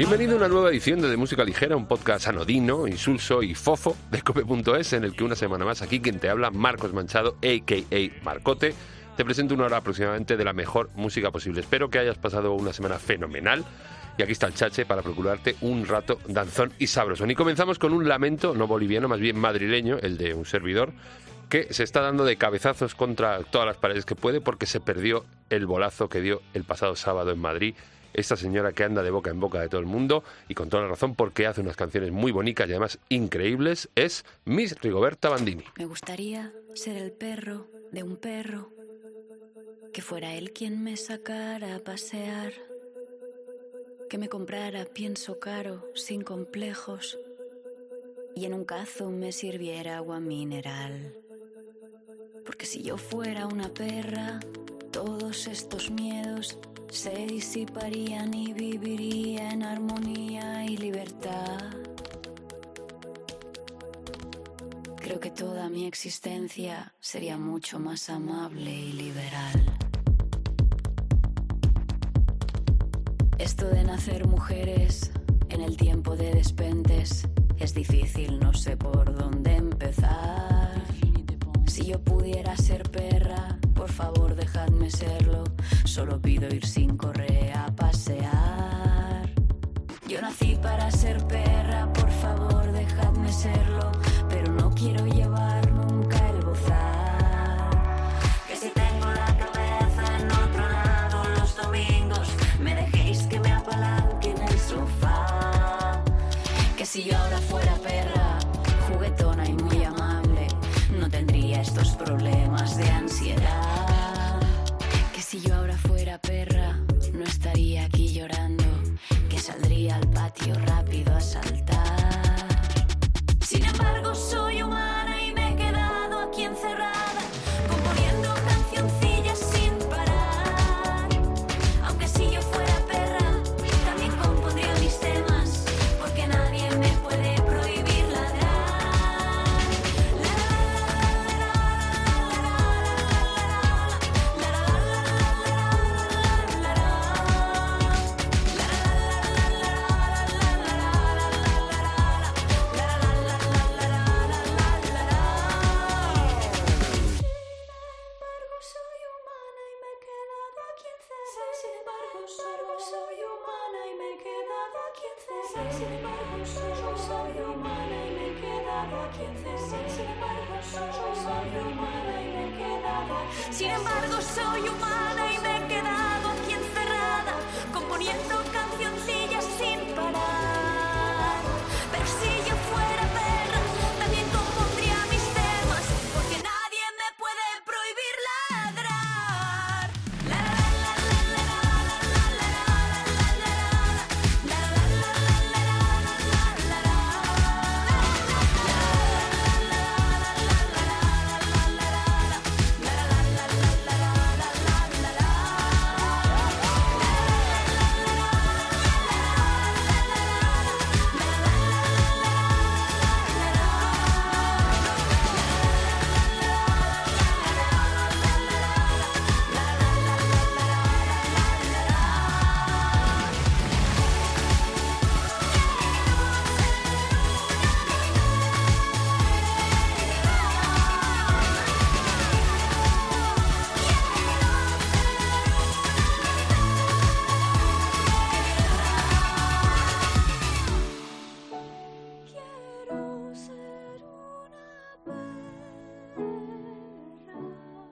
Bienvenido a una nueva edición de, de Música Ligera, un podcast anodino, insulso y fofo de cope.es en el que una semana más aquí quien te habla, Marcos Manchado, a.k.a. Marcote, te presento una hora aproximadamente de la mejor música posible. Espero que hayas pasado una semana fenomenal. Y aquí está el chache para procurarte un rato danzón y sabroso. Y comenzamos con un lamento, no boliviano, más bien madrileño, el de un servidor, que se está dando de cabezazos contra todas las paredes que puede porque se perdió el bolazo que dio el pasado sábado en Madrid esta señora que anda de boca en boca de todo el mundo y con toda la razón porque hace unas canciones muy bonitas y además increíbles, es Miss Rigoberta Bandini. Me gustaría ser el perro de un perro, que fuera él quien me sacara a pasear, que me comprara pienso caro, sin complejos, y en un cazo me sirviera agua mineral. Porque si yo fuera una perra, todos estos miedos se disiparían y viviría en armonía y libertad. Creo que toda mi existencia sería mucho más amable y liberal. Esto de nacer mujeres en el tiempo de despentes es difícil, no sé por dónde empezar. Si yo pudiera ser perra, por favor dejadme serlo. Solo pido ir sin correa a pasear. Yo nací para ser perra, por favor dejadme serlo. Pero no quiero llevar nunca el bozal. Que si tengo la cabeza en otro lado los domingos, me dejéis que me apalanque en el sofá. Que si yo ahora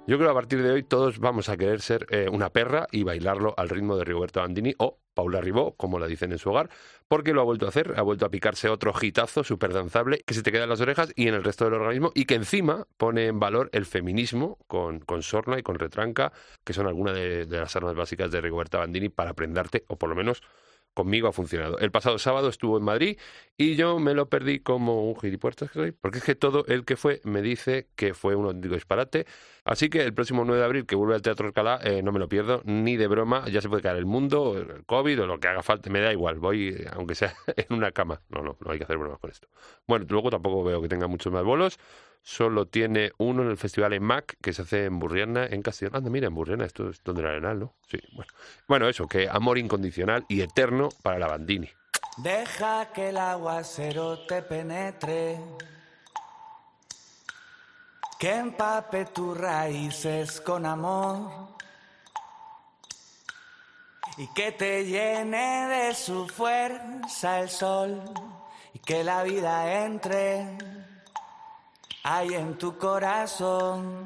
Yo creo que a partir de hoy todos vamos a querer ser eh, una perra y bailarlo al ritmo de Rigoberto Bandini o Paula Ribó, como la dicen en su hogar, porque lo ha vuelto a hacer, ha vuelto a picarse otro hitazo súper danzable que se te queda en las orejas y en el resto del organismo y que encima pone en valor el feminismo con, con sorna y con retranca, que son algunas de, de las armas básicas de Rigoberta Bandini para aprenderte, o por lo menos conmigo ha funcionado. El pasado sábado estuvo en Madrid y yo me lo perdí como un gilipuertas que soy, porque es que todo el que fue me dice que fue un auténtico disparate. Así que el próximo 9 de abril que vuelve al Teatro Alcalá eh, no me lo pierdo, ni de broma, ya se puede caer el mundo, el COVID o lo que haga falta, me da igual, voy aunque sea en una cama. No, no, no hay que hacer bromas con esto. Bueno, luego tampoco veo que tenga muchos más bolos, solo tiene uno en el festival en Mac, que se hace en Burriana, en Castellón. Anda, mira, en Burriana, esto es donde el Arenal, ¿no? Sí, bueno. Bueno, eso, que amor incondicional y eterno para la Bandini. Deja que el aguacero te penetre, que empape tus raíces con amor y que te llene de su fuerza el sol y que la vida entre ahí en tu corazón.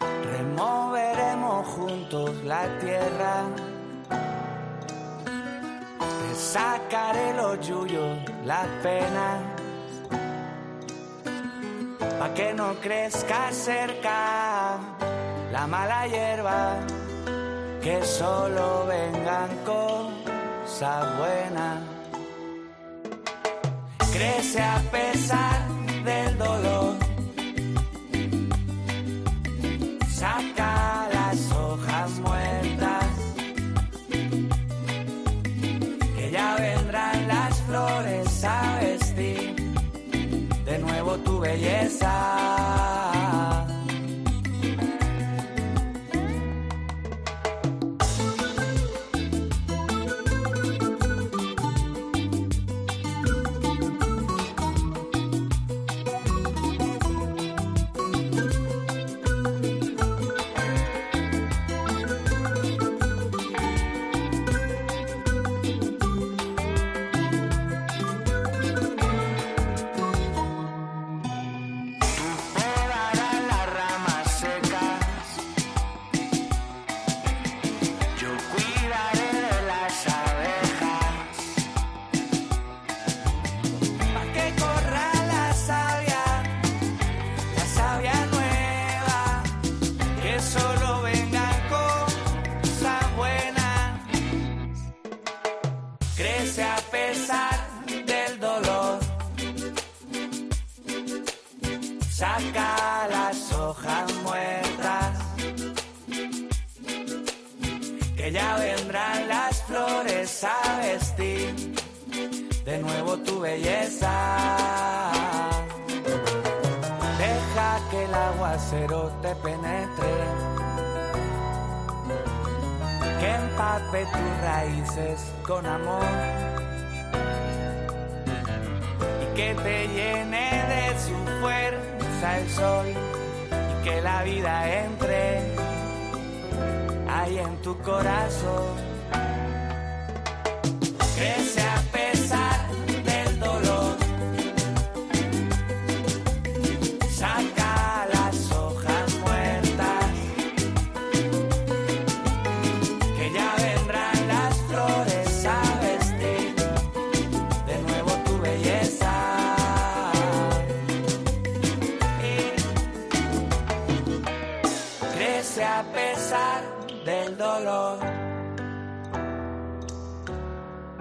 Removeremos juntos la tierra. Te sacaré los yuyos, las penas. Pa' que no crezca cerca la mala hierba. Que solo vengan cosas buenas. Crece a pesar del dolor. Saca las hojas muertas, que ya vendrán las flores a vestir de nuevo tu belleza.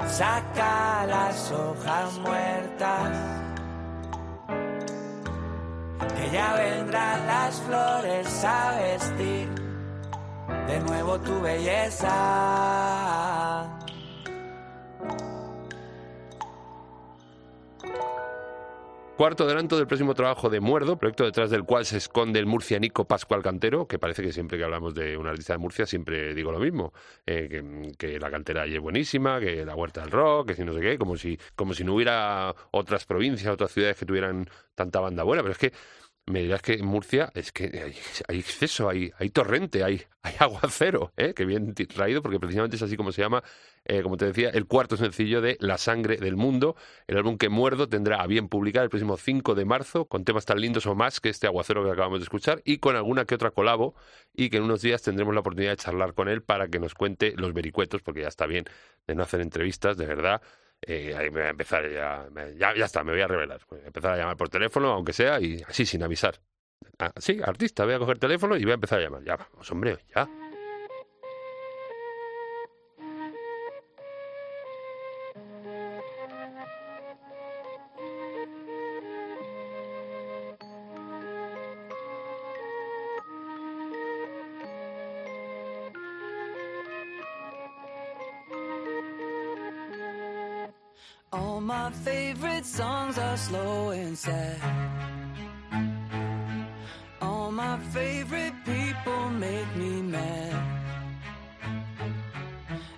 Saca las hojas muertas, que ya vendrán las flores a vestir de nuevo tu belleza. Cuarto adelanto del próximo trabajo de Muerdo, proyecto detrás del cual se esconde el murcianico Pascual Cantero, que parece que siempre que hablamos de un artista de Murcia siempre digo lo mismo, eh, que, la cantera es buenísima, que la huerta del rock, que si no sé qué, como si, como si no hubiera otras provincias, otras ciudades que tuvieran tanta banda buena, pero es que me dirás que en Murcia es que hay, exceso, hay, hay torrente, hay, aguacero, ¿eh? que bien traído, porque precisamente es así como se llama, eh, como te decía, el cuarto sencillo de La sangre del mundo, el álbum que Muerdo tendrá a bien publicar el próximo 5 de marzo, con temas tan lindos o más que este aguacero que acabamos de escuchar, y con alguna que otra colabo, y que en unos días tendremos la oportunidad de charlar con él para que nos cuente los vericuetos, porque ya está bien de no hacer entrevistas, de verdad eh, ahí me voy a empezar ya, ya, ya está, me voy a revelar. Empezar a llamar por teléfono, aunque sea, y así sin avisar. Ah, sí, artista, voy a coger teléfono y voy a empezar a llamar. Ya vamos, hombre, ya. slow and sad. All my favorite people make me mad.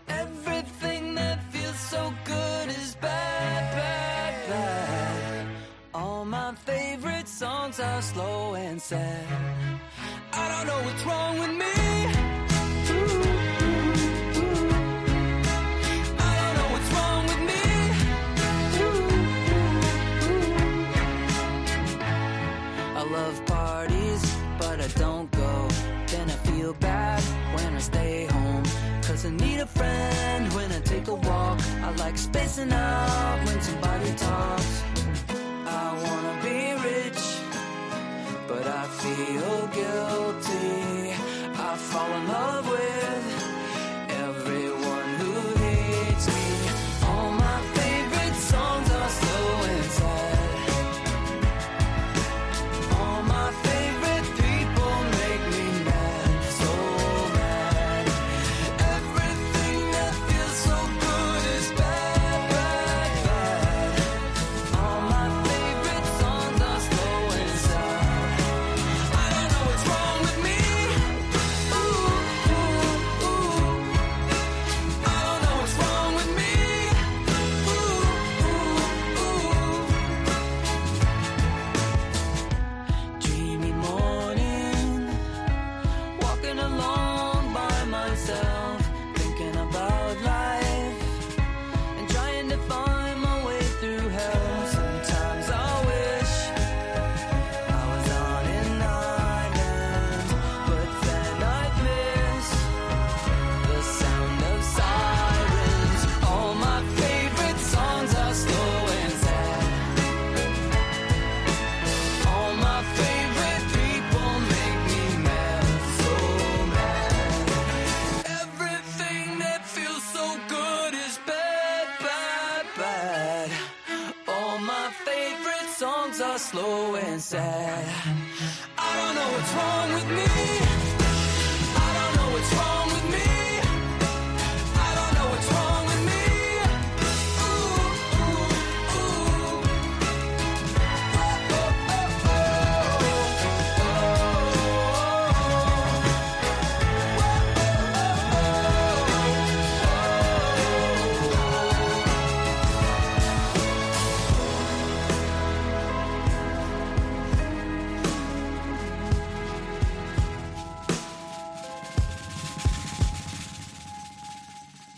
Everything that feels so good is bad, bad, bad. All my favorite songs are slow and sad. I don't know what's wrong with me. I need a friend when I take a walk. I like spacing out when somebody talks. I wanna be rich, but I feel guilty. I fall in love with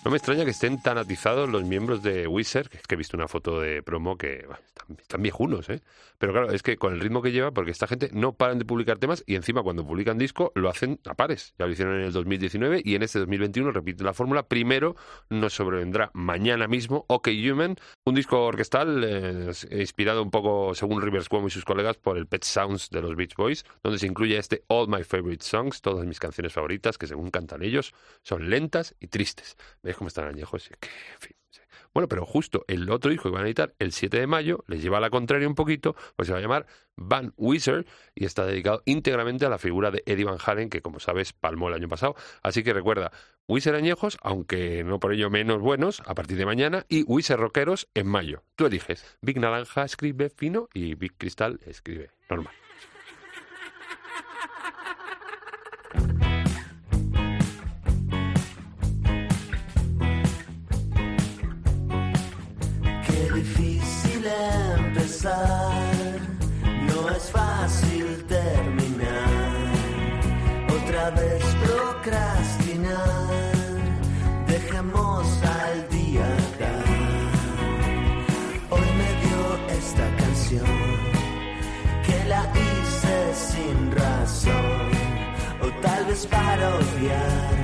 No me extraña que estén tan atizados los miembros de Wizard, que es que he visto una foto de promo que están, están viejunos, ¿eh? Pero claro, es que con el ritmo que lleva, porque esta gente no paran de publicar temas y encima cuando publican disco lo hacen a pares. Ya lo hicieron en el 2019 y en este 2021 repiten la fórmula. Primero nos sobrevendrá mañana mismo OK Human, un disco orquestal eh, inspirado un poco, según Rivers Cuomo y sus colegas, por el Pet Sounds de los Beach Boys, donde se incluye este All My Favorite Songs, todas mis canciones favoritas, que según cantan ellos, son lentas y tristes. ¿Ves cómo están añejos? Que, en fin. Bueno, pero justo el otro disco que a editar el 7 de mayo les lleva a la contraria un poquito, pues se va a llamar Van Wizard y está dedicado íntegramente a la figura de Eddie Van Halen, que como sabes palmó el año pasado. Así que recuerda, Wizard añejos, aunque no por ello menos buenos, a partir de mañana, y Wizard rockeros en mayo. Tú eliges. Big Naranja escribe fino y Big Cristal escribe normal. O tal vez para odiar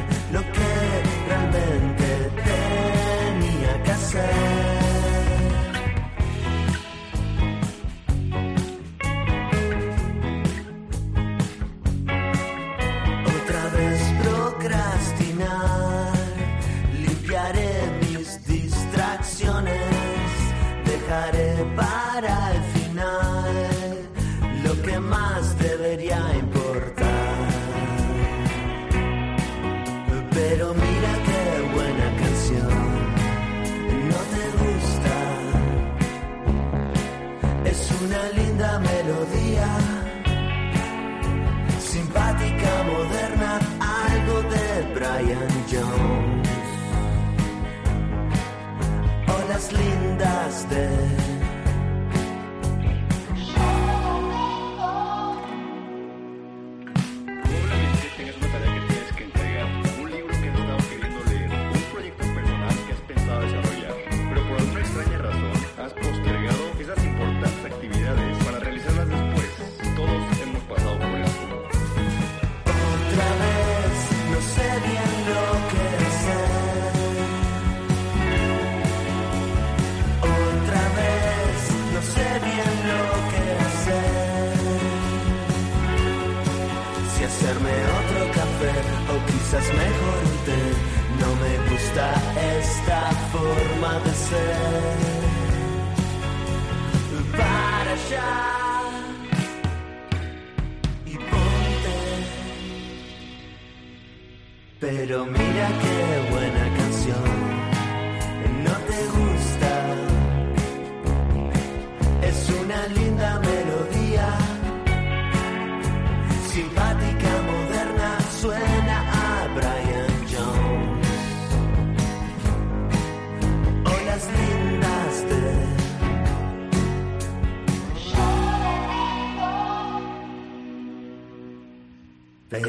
Brian Jones. O lindas de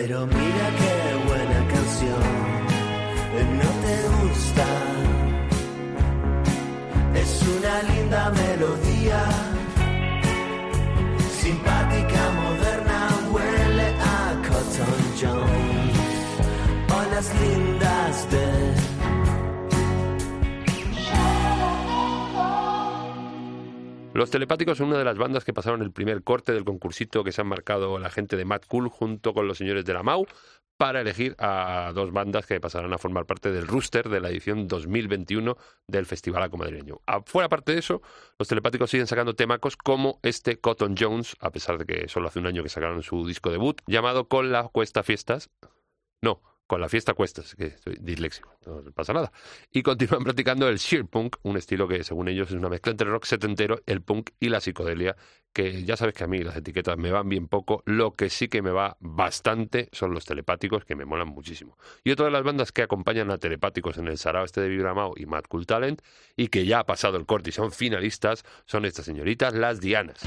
Pero mira qué buena canción, no te gusta. Es una linda melodía, simpática, moderna, huele a Cotton Jones. O las lindas de. Los Telepáticos son una de las bandas que pasaron el primer corte del concursito que se han marcado la gente de Mad Cool junto con los señores de la MAU para elegir a dos bandas que pasarán a formar parte del rooster de la edición 2021 del Festival Aco Madrileño. Fuera parte de eso, los Telepáticos siguen sacando temacos como este Cotton Jones, a pesar de que solo hace un año que sacaron su disco debut, llamado Con la Cuesta Fiestas. No, con la fiesta cuestas, que estoy disléxico, no pasa nada. Y continúan practicando el sheer punk, un estilo que según ellos es una mezcla entre rock setentero, el punk y la psicodelia, que ya sabes que a mí las etiquetas me van bien poco, lo que sí que me va bastante son los telepáticos, que me molan muchísimo. Y otra de las bandas que acompañan a telepáticos en el Sarao este de Vibramao y Mad Cool Talent, y que ya ha pasado el corte y son finalistas, son estas señoritas, las Dianas.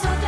so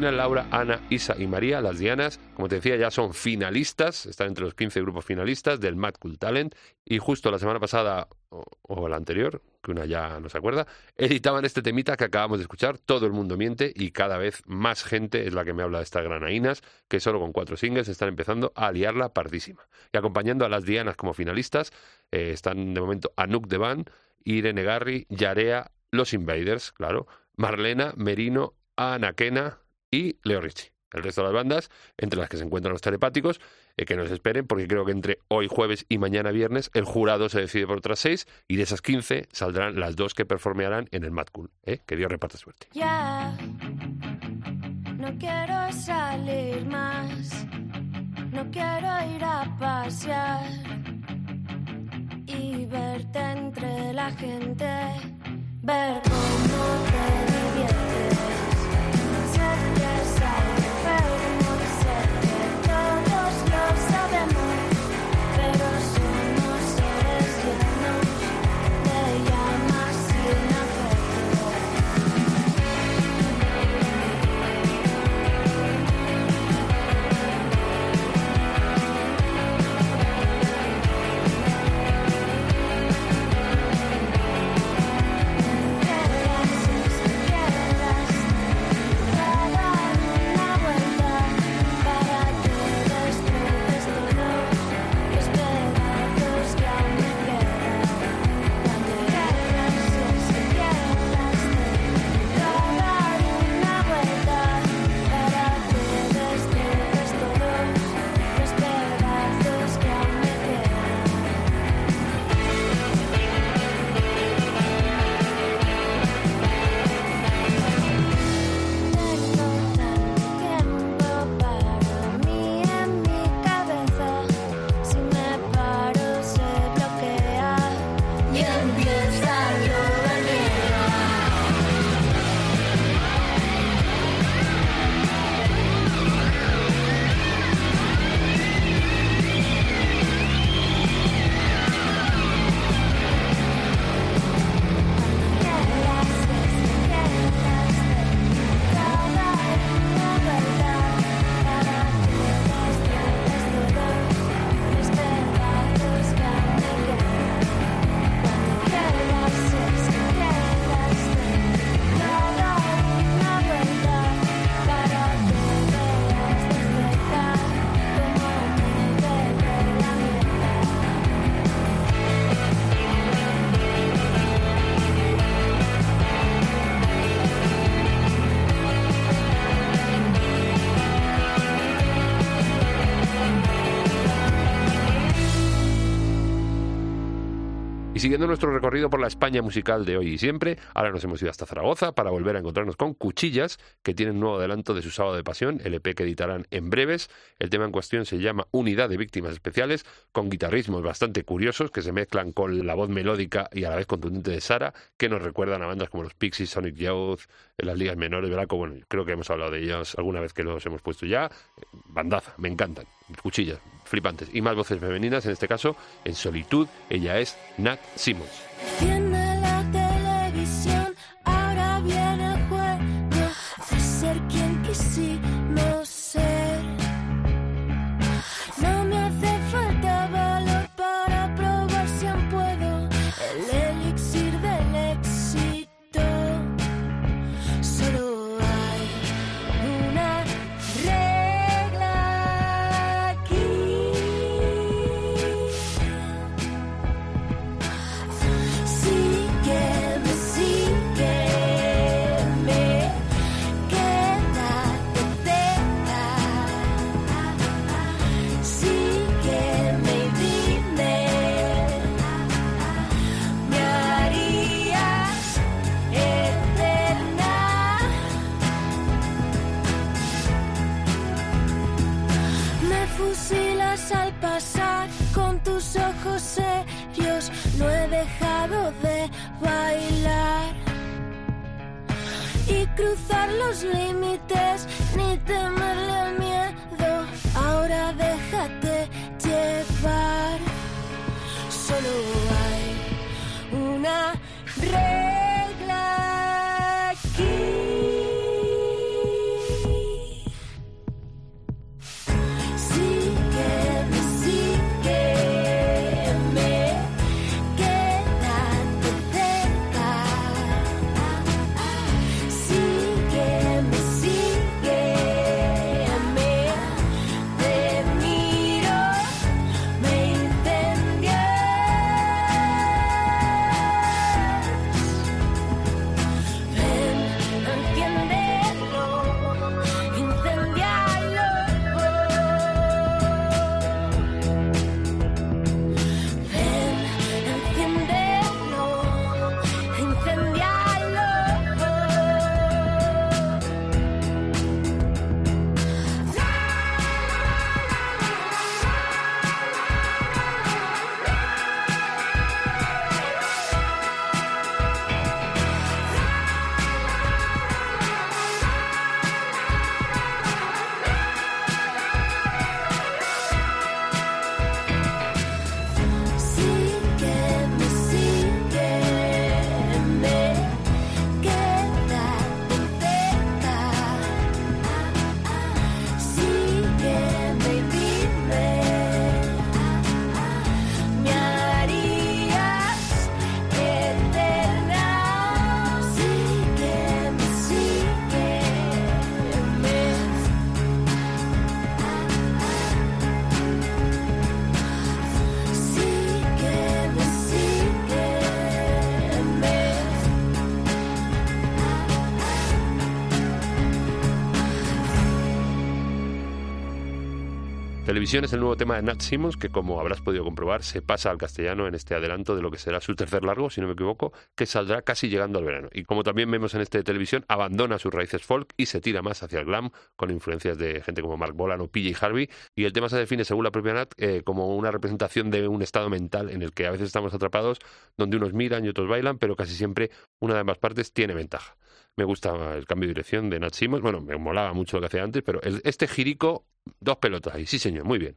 Laura, Ana, Isa y María, las Dianas, como te decía, ya son finalistas, están entre los 15 grupos finalistas del Mad Cool Talent y justo la semana pasada o, la anterior, que una ya no se acuerda, editaban este temita que acabamos de escuchar, Todo el mundo miente y cada vez más gente es la que me habla de estas granainas, que solo con cuatro singles están empezando a liarla pardísima. Y acompañando a las Dianas como finalistas eh, están de momento Anouk de Van, Irene Garri, Yarea, Los Invaders, claro, Marlena, Merino, Anaquena y Leo Richie. El resto de las bandas, entre las que se encuentran los telepáticos, eh, que nos esperen, porque creo que entre hoy jueves y mañana viernes el jurado se decide por otras seis y de esas 15 saldrán las dos que performearán en el Mad Cool. ¿eh? Que Dios reparte suerte. Ya no quiero salir más, no quiero ir a pasear y verte entre la gente, ver cómo Siguiendo nuestro recorrido por la España musical de hoy y siempre, ahora nos hemos ido hasta Zaragoza para volver a encontrarnos con Cuchillas, que tienen un nuevo adelanto de su sábado de pasión, el EP que editarán en breves. El tema en cuestión se llama Unidad de Víctimas Especiales, con guitarrismos bastante curiosos que se mezclan con la voz melódica y a la vez contundente de Sara, que nos recuerdan a bandas como los Pixies, Sonic Youth, en las ligas menores, ¿verdad? Como, Bueno, creo que hemos hablado de ellos alguna vez que los hemos puesto ya. Bandaza, me encantan. Cuchillas, flipantes. Y más voces femeninas, en este caso, en solitud, ella es Nat Simmons. Muslim Televisión es el nuevo tema de Nat Simmons, que como habrás podido comprobar, se pasa al castellano en este adelanto de lo que será su tercer largo, si no me equivoco, que saldrá casi llegando al verano. Y como también vemos en este de televisión, abandona sus raíces folk y se tira más hacia el glam, con influencias de gente como Mark Bolan o PJ Harvey. Y el tema se define, según la propia Nat, eh, como una representación de un estado mental en el que a veces estamos atrapados, donde unos miran y otros bailan, pero casi siempre una de ambas partes tiene ventaja. Me gusta el cambio de dirección de Nat Simmons. Bueno, me molaba mucho lo que hacía antes, pero este girico, dos pelotas ahí. Sí, señor, muy bien.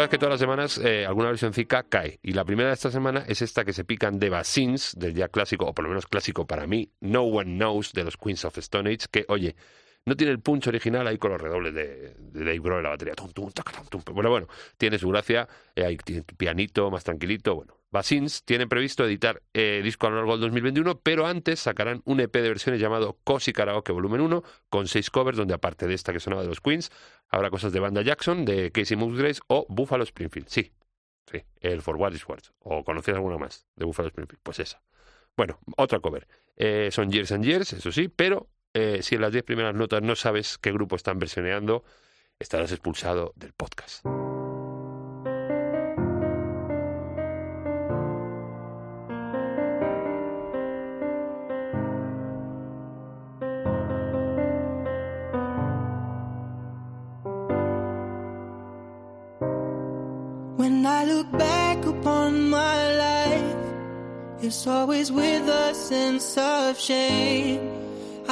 Sabes que todas las semanas eh, alguna versioncica cae. Y la primera de esta semana es esta que se pican de Basins, del ya clásico, o por lo menos clásico para mí, No One Knows, de los Queens of Stone Age, que, oye, no tiene el punch original ahí con los redobles de, de Dave Grohl en la batería. Tum. Bueno, bueno, tiene su gracia, eh, tu pianito más tranquilito. Bueno, Basins tiene previsto editar eh, disco a lo largo del 2021, pero antes sacarán un EP de versiones llamado Cosi Karaoke Volumen 1, con seis covers, donde aparte de esta que sonaba de los Queens, habrá cosas de Banda Jackson, de Casey Musgraves o Buffalo Springfield. Sí, Sí, el For What Is Worth. ¿O conocías alguna más de Buffalo Springfield? Pues esa. Bueno, otra cover. Eh, son Years and Years, eso sí, pero eh, si en las 10 primeras notas no sabes qué grupo están versioneando, estarás expulsado del podcast. When I look back upon my life, it's always with a sense of shame.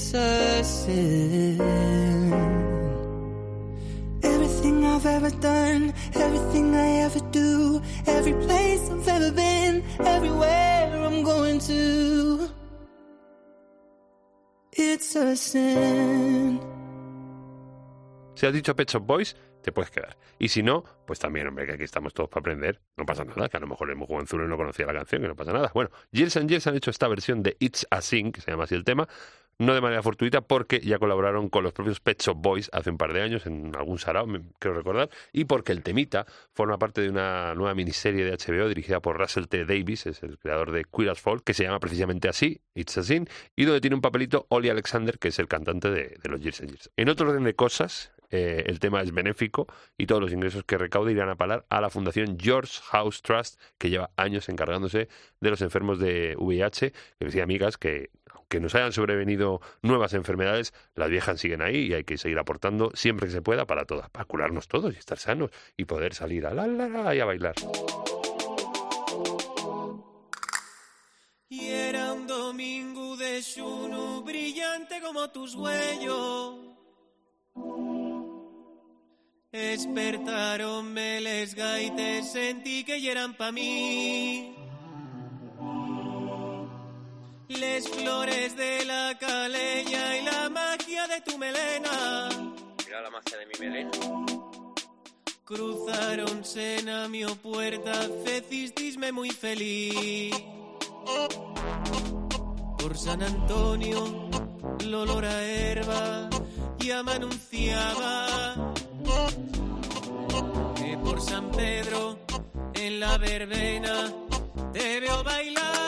It's a sin. Everything I've ever done, everything I ever do, every place I've ever been, everywhere I'm going to. It's a sin. Si has dicho Pet Shop Boys, te puedes quedar. Y si no, pues también, hombre, que aquí estamos todos para aprender. No pasa nada, que a lo mejor el jovenzuelo no conocía la canción, que no pasa nada. Bueno, and Years han hecho esta versión de It's a Sing, que se llama así el tema, no de manera fortuita, porque ya colaboraron con los propios Pet Shop Boys hace un par de años, en algún sarao, creo recordar, y porque el temita forma parte de una nueva miniserie de HBO dirigida por Russell T. Davis, es el creador de Queer as Folk, que se llama precisamente así, It's a Sin, y donde tiene un papelito Ollie Alexander, que es el cantante de, de los Years and Years. En otro orden de cosas, eh, el tema es benéfico y todos los ingresos que recaude irán a parar a la Fundación George House Trust, que lleva años encargándose de los enfermos de VIH, que decía amigas que aunque nos hayan sobrevenido nuevas enfermedades, las viejas siguen ahí y hay que seguir aportando siempre que se pueda para todas, para curarnos todos y estar sanos y poder salir a la la la y a bailar. Y era un domingo de xuno brillante como tus huellos. Despertaronme les gaites, sentí que eran pa' mí. Les flores de la caleña y la magia de tu melena. Mira la magia de mi melena. Cruzaron a mi puerta, fecistisme muy feliz. Por San Antonio, el olor a herba ya me anunciaba Pedro, en la verbena, te veo bailar.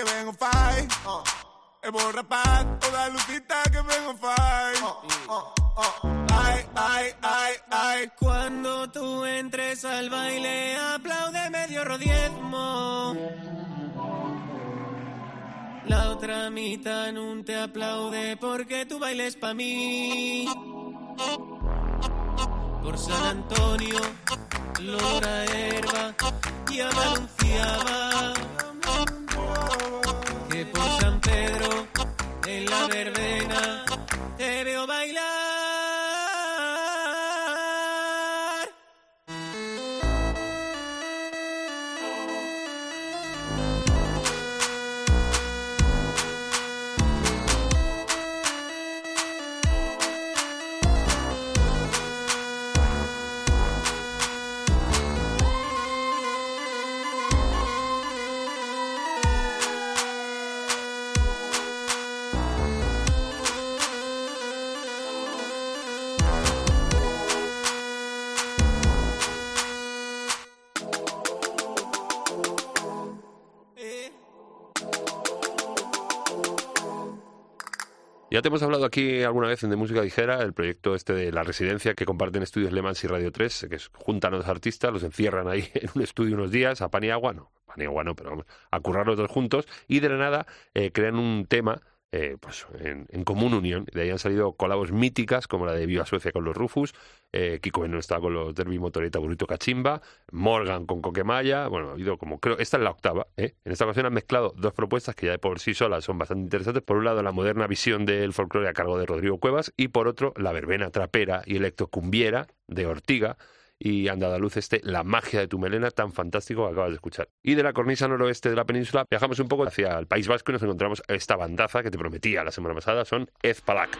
Que ben o fai oh. E vos rapaz, o da lucita que ben o fai oh, oh, oh. Ay, ay, ay, ay Cuando tú entres al baile, aplaude medio rodiezmo. La otra mitad no te aplaude porque tu baile es pa' mí. Por San Antonio, Lora Herba, anunciaba que por San Pedro, en la verbena, te veo bailar. Hemos hablado aquí alguna vez en De Música Ligera, el proyecto este de la residencia que comparten Estudios Le Mans y Radio 3, que juntan a los artistas, los encierran ahí en un estudio unos días, a pan y agua, no, pan y agua no, pero vamos, a currar los dos juntos, y de la nada eh, crean un tema eh, pues en, en común unión. De ahí han salido colabos míticas como la de Viva Suecia con los Rufus, eh, Kiko Beno está con los Derby Motoreta Burrito Cachimba, Morgan con Coquemaya, bueno, ha habido como, creo, esta es la octava, ¿eh? En esta ocasión han mezclado dos propuestas que ya de por sí solas son bastante interesantes. Por un lado, la moderna visión del folclore a cargo de Rodrigo Cuevas y por otro, la verbena trapera y electrocumbiera de Ortiga y han dado a luz este La magia de tu melena tan fantástico que acabas de escuchar. Y de la cornisa noroeste de la península viajamos un poco hacia el País Vasco y nos encontramos esta bandaza que te prometía la semana pasada, son Ezpalak.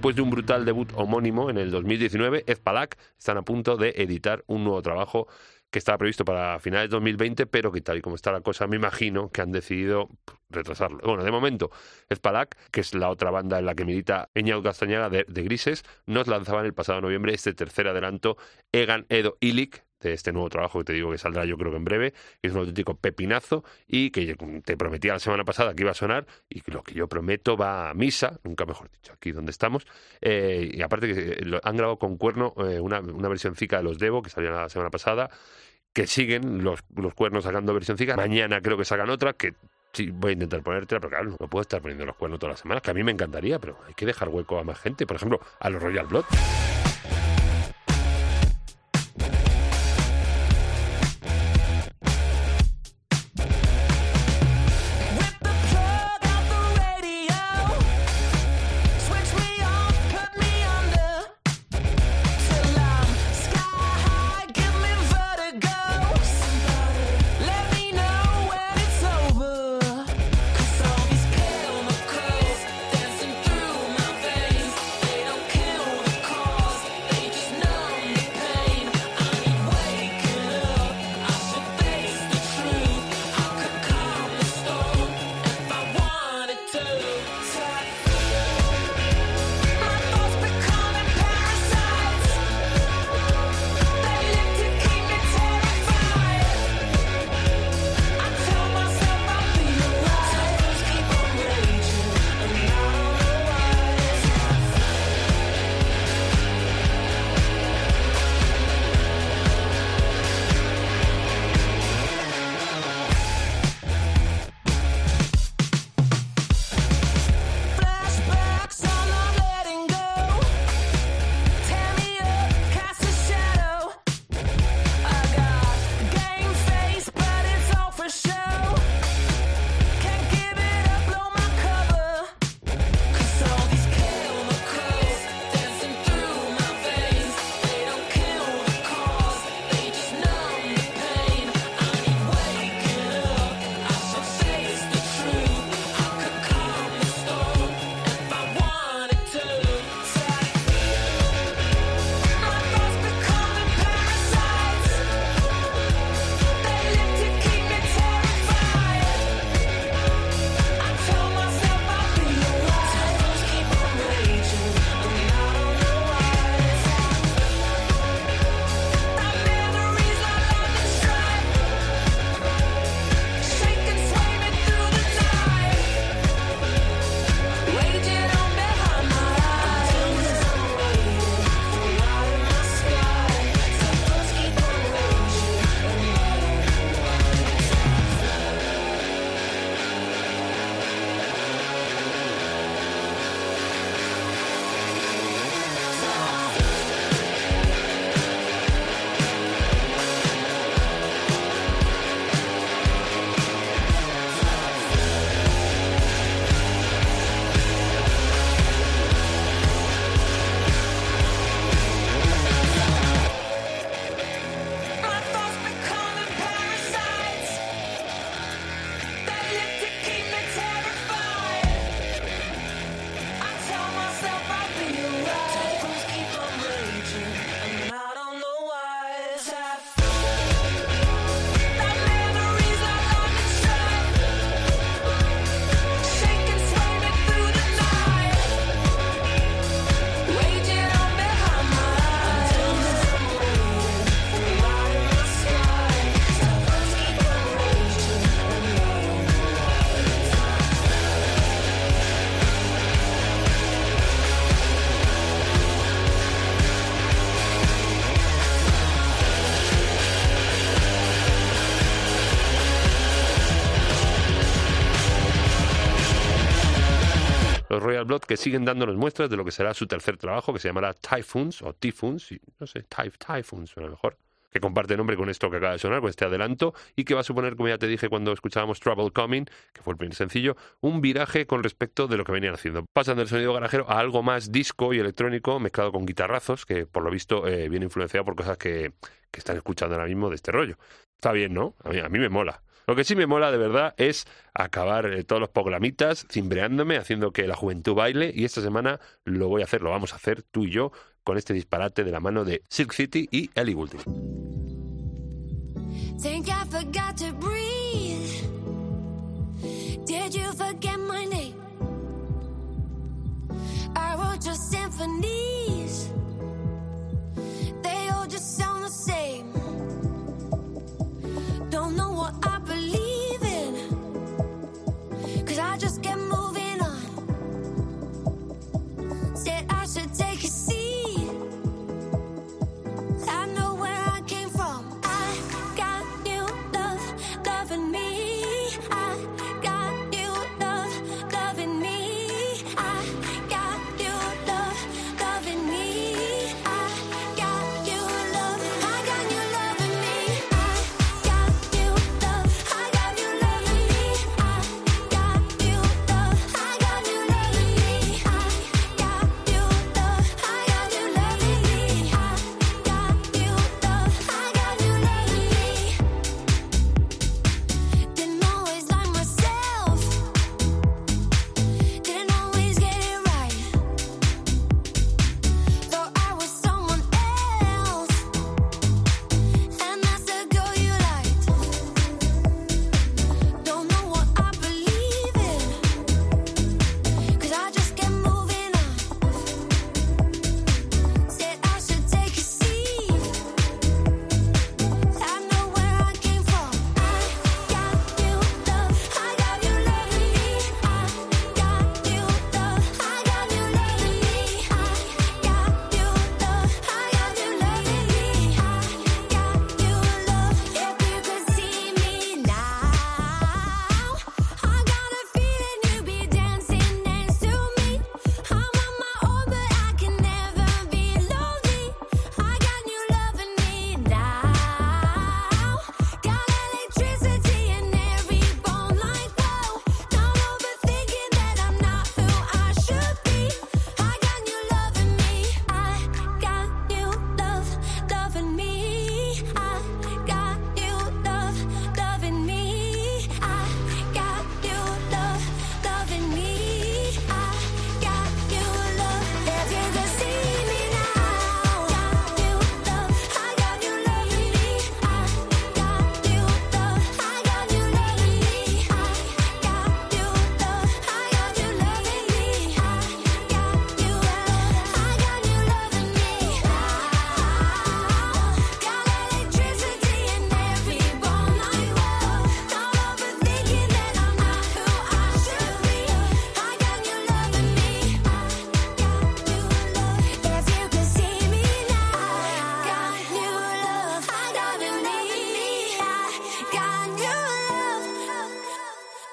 Después de un brutal debut homónimo en el 2019, Ezpalak están a punto de editar un nuevo trabajo que estaba previsto para finales de 2020, pero que tal y como está la cosa, me imagino que han decidido retrasarlo. Bueno, de momento, Ezpalak, que es la otra banda en la que milita Eñaut Castañaga de, de Grises, nos lanzaban el pasado noviembre este tercer adelanto, Egan Edo Ilik, de este nuevo trabajo que te digo que saldrá yo creo que en breve, que es un auténtico pepinazo y que te prometía la semana pasada que iba a sonar y que lo que yo prometo va a misa, nunca mejor dicho, aquí donde estamos. Eh, y aparte que lo- han grabado con cuerno eh, una, una versioncica de los Devo que salió la semana pasada, que siguen los, los cuernos sacando versioncica. Mañana creo que sacan otra que sí, voy a intentar ponértela, pero claro, no puedo estar poniendo los cuernos todas las semanas, que a mí me encantaría, pero hay que dejar hueco a más gente, por ejemplo, a los Royal Blood. Que siguen dándonos muestras de lo que será su tercer trabajo, que se llamará Typhoons o Typhoons, no sé, Typh- Typhoons suena mejor, que comparte nombre con esto que acaba de sonar, con este adelanto, y que va a suponer, como ya te dije cuando escuchábamos Trouble Coming, que fue el primer sencillo, un viraje con respecto de lo que venían haciendo. Pasan del sonido garajero a algo más disco y electrónico mezclado con guitarrazos, que por lo visto eh, viene influenciado por cosas que, que están escuchando ahora mismo de este rollo. Está bien, ¿no? A mí, a mí me mola. Lo que sí me mola de verdad es acabar eh, todos los programitas cimbreándome, haciendo que la juventud baile y esta semana lo voy a hacer, lo vamos a hacer tú y yo con este disparate de la mano de Silk City y Ellie Goulding.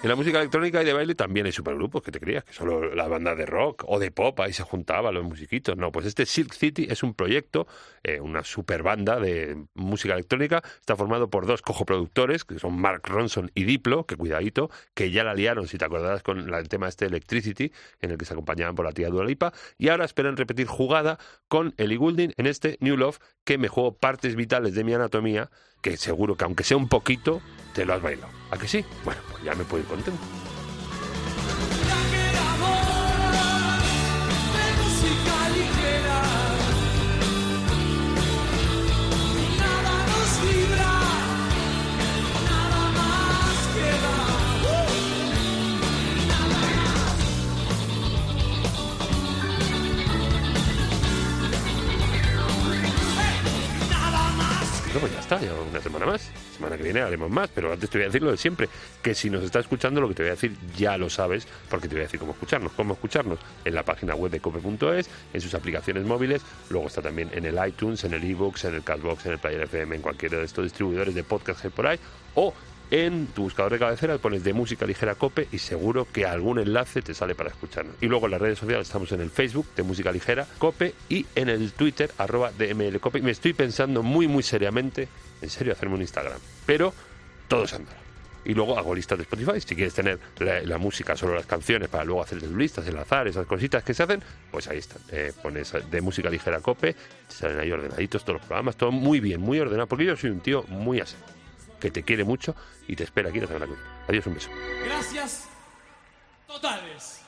En la música electrónica y de baile también hay supergrupos, que te creías, que solo la banda de rock o de pop ahí se juntaban los musiquitos. No, pues este Silk City es un proyecto, eh, una super banda de música electrónica. Está formado por dos coproductores, que son Mark Ronson y Diplo, que cuidadito, que ya la liaron, si te acordarás, con el tema este Electricity, en el que se acompañaban por la tía Dua Lipa. Y ahora esperan repetir jugada con Ellie Goulding en este New Love, que me juego partes vitales de mi anatomía, que seguro que aunque sea un poquito, te lo has bailado. ¿A que sí? Bueno, pues ya me puedo ir contento. Una semana más. Semana que viene haremos más, pero antes te voy a decir lo de siempre, que si nos está escuchando lo que te voy a decir ya lo sabes, porque te voy a decir cómo escucharnos. Cómo escucharnos en la página web de cope.es, en sus aplicaciones móviles, luego está también en el iTunes, en el iBooks, en el Castbox, en el Player FM, en cualquiera de estos distribuidores de podcast que hay por ahí, o en tu buscador de cabecera pones de música ligera cope y seguro que algún enlace te sale para escucharnos. Y luego en las redes sociales estamos en el Facebook de música ligera cope y en el Twitter arroba DML cope. Y me estoy pensando muy muy seriamente, en serio, hacerme un Instagram. Pero todo se andará. Y luego hago listas de Spotify. Si quieres tener la, la música, solo las canciones, para luego hacer listas, enlazar, esas cositas que se hacen, pues ahí están. Eh, pones de música ligera cope, salen ahí ordenaditos todos los programas, todo muy bien, muy ordenado, porque yo soy un tío muy así que que te quiere mucho y te espera aquí la Sagrada Cruz. Adiós, un beso. Gracias totales.